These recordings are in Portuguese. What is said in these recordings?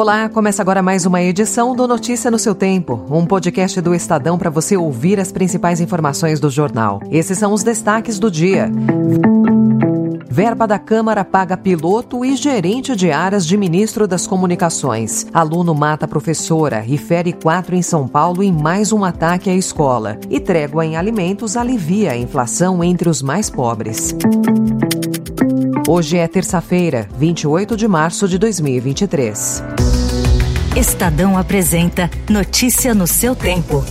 Olá, começa agora mais uma edição do Notícia no seu Tempo, um podcast do Estadão para você ouvir as principais informações do jornal. Esses são os destaques do dia. Verba da Câmara paga piloto e gerente de áreas de ministro das Comunicações. Aluno mata professora e fere quatro em São Paulo em mais um ataque à escola. E trégua em alimentos alivia a inflação entre os mais pobres. Hoje é terça-feira, 28 de março de 2023. Estadão apresenta Notícia no seu tempo.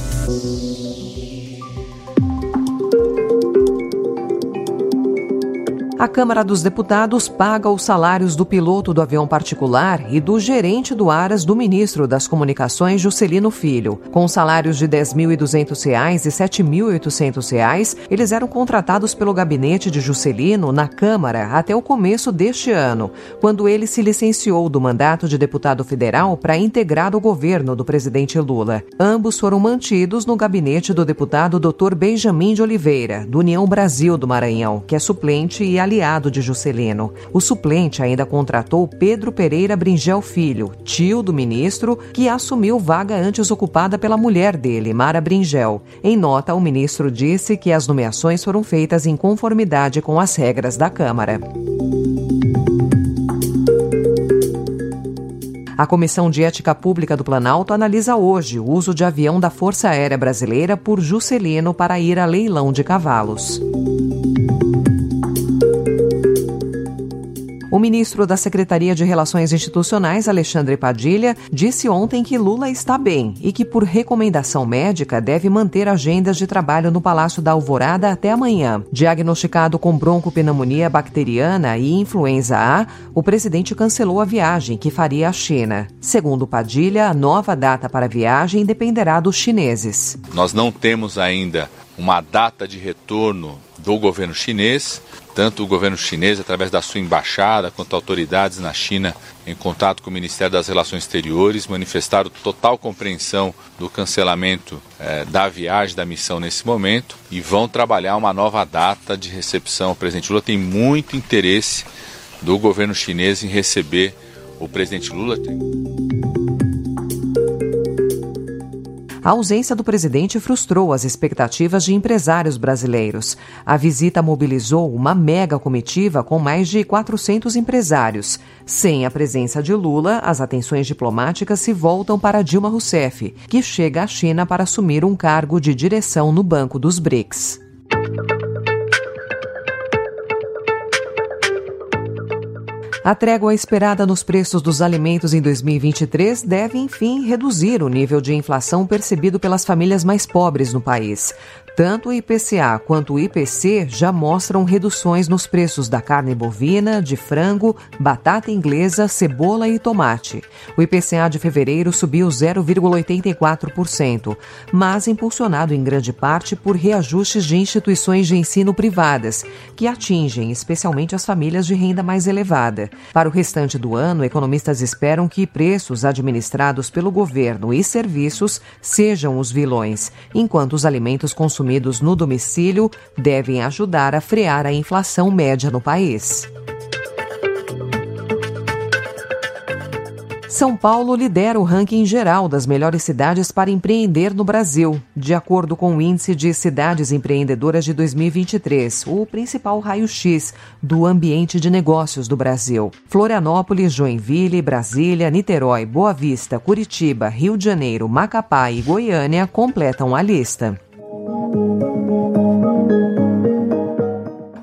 A Câmara dos Deputados paga os salários do piloto do avião particular e do gerente do Aras do ministro das Comunicações, Juscelino Filho. Com salários de R$ 10.200 e R$ 7.800, eles eram contratados pelo gabinete de Juscelino na Câmara até o começo deste ano, quando ele se licenciou do mandato de deputado federal para integrar o governo do presidente Lula. Ambos foram mantidos no gabinete do deputado Dr. Benjamin de Oliveira, do União Brasil do Maranhão, que é suplente e aliado de Juscelino. O suplente ainda contratou Pedro Pereira Bringel Filho, tio do ministro, que assumiu vaga antes ocupada pela mulher dele, Mara Bringel. Em nota, o ministro disse que as nomeações foram feitas em conformidade com as regras da Câmara. A Comissão de Ética Pública do Planalto analisa hoje o uso de avião da Força Aérea Brasileira por Juscelino para ir a leilão de cavalos. O ministro da Secretaria de Relações Institucionais, Alexandre Padilha, disse ontem que Lula está bem e que, por recomendação médica, deve manter agendas de trabalho no Palácio da Alvorada até amanhã. Diagnosticado com broncopneumonia bacteriana e influenza A, o presidente cancelou a viagem que faria à China. Segundo Padilha, a nova data para a viagem dependerá dos chineses. Nós não temos ainda uma data de retorno do governo chinês tanto o governo chinês, através da sua embaixada, quanto autoridades na China, em contato com o Ministério das Relações Exteriores, manifestaram total compreensão do cancelamento eh, da viagem, da missão nesse momento, e vão trabalhar uma nova data de recepção. O presidente Lula tem muito interesse do governo chinês em receber o presidente Lula. A ausência do presidente frustrou as expectativas de empresários brasileiros. A visita mobilizou uma mega comitiva com mais de 400 empresários. Sem a presença de Lula, as atenções diplomáticas se voltam para Dilma Rousseff, que chega à China para assumir um cargo de direção no Banco dos BRICS. A trégua esperada nos preços dos alimentos em 2023 deve, enfim, reduzir o nível de inflação percebido pelas famílias mais pobres no país. Tanto o IPCA quanto o IPC já mostram reduções nos preços da carne bovina, de frango, batata inglesa, cebola e tomate. O IPCA de fevereiro subiu 0,84%, mas impulsionado em grande parte por reajustes de instituições de ensino privadas, que atingem especialmente as famílias de renda mais elevada. Para o restante do ano, economistas esperam que preços administrados pelo governo e serviços sejam os vilões, enquanto os alimentos consumidos no domicílio devem ajudar a frear a inflação média no país. São Paulo lidera o ranking geral das melhores cidades para empreender no Brasil, de acordo com o Índice de Cidades Empreendedoras de 2023, o principal raio-x do ambiente de negócios do Brasil. Florianópolis, Joinville, Brasília, Niterói, Boa Vista, Curitiba, Rio de Janeiro, Macapá e Goiânia completam a lista.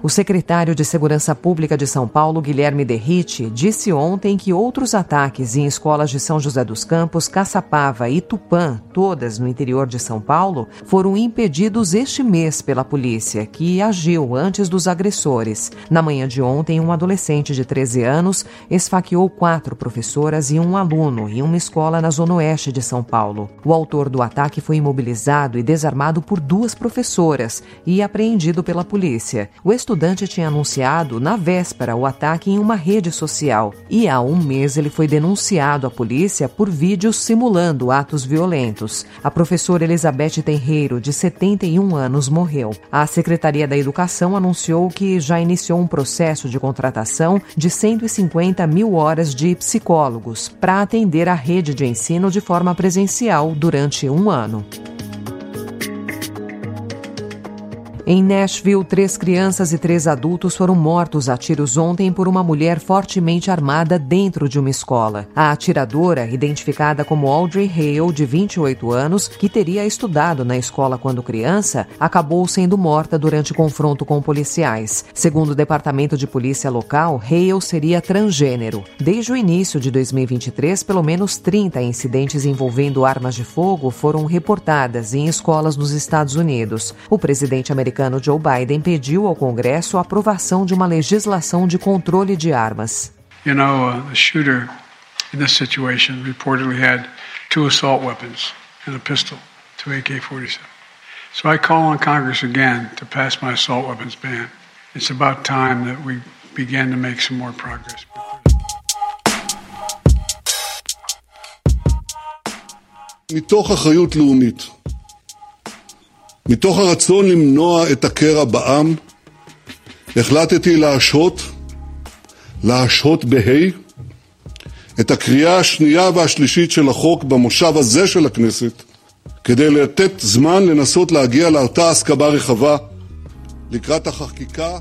O secretário de Segurança Pública de São Paulo, Guilherme Derrite, disse ontem que outros ataques em escolas de São José dos Campos, Caçapava e Tupã, todas no interior de São Paulo, foram impedidos este mês pela polícia, que agiu antes dos agressores. Na manhã de ontem, um adolescente de 13 anos esfaqueou quatro professoras e um aluno em uma escola na zona oeste de São Paulo. O autor do ataque foi imobilizado e desarmado por duas professoras e apreendido pela polícia. O estudante tinha anunciado na véspera o ataque em uma rede social e há um mês ele foi denunciado à polícia por vídeos simulando atos violentos. A professora Elizabeth Tenreiro, de 71 anos, morreu. A Secretaria da Educação anunciou que já iniciou um processo de contratação de 150 mil horas de psicólogos para atender a rede de ensino de forma presencial durante um ano. Em Nashville, três crianças e três adultos foram mortos a tiros ontem por uma mulher fortemente armada dentro de uma escola. A atiradora, identificada como Audrey Hale, de 28 anos, que teria estudado na escola quando criança, acabou sendo morta durante confronto com policiais. Segundo o Departamento de Polícia local, Hale seria transgênero. Desde o início de 2023, pelo menos 30 incidentes envolvendo armas de fogo foram reportadas em escolas nos Estados Unidos. O presidente americano americano Joe Biden pediu ao Congresso a aprovação de uma legislação de controle de armas. You know, uh, the shooter in this situation reportedly had two assault weapons and a pistol, two AK-47. So I call on Congress again to pass my assault weapons ban. It's about time that we begin to make some more progress. מתוך אחריות לאומית מתוך הרצון למנוע את הקרע בעם, החלטתי להשהות, להשהות בה' את הקריאה השנייה והשלישית של החוק במושב הזה של הכנסת, כדי לתת זמן לנסות להגיע לאותה הסכמה רחבה לקראת החקיקה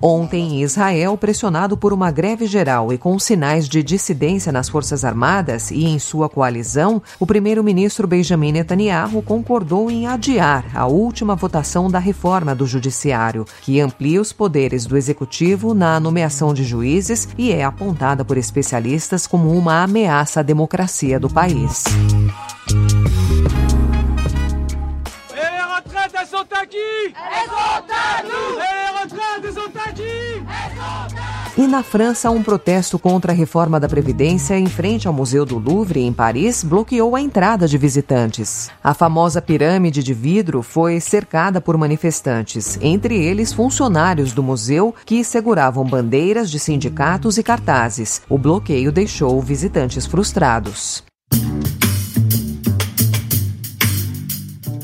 Ontem, em Israel, pressionado por uma greve geral e com sinais de dissidência nas Forças Armadas e em sua coalizão, o primeiro-ministro Benjamin Netanyahu concordou em adiar a última votação da reforma do Judiciário, que amplia os poderes do Executivo na nomeação de juízes e é apontada por especialistas como uma ameaça à democracia do país. E na França, um protesto contra a reforma da Previdência em frente ao Museu do Louvre, em Paris, bloqueou a entrada de visitantes. A famosa pirâmide de vidro foi cercada por manifestantes, entre eles funcionários do museu que seguravam bandeiras de sindicatos e cartazes. O bloqueio deixou visitantes frustrados.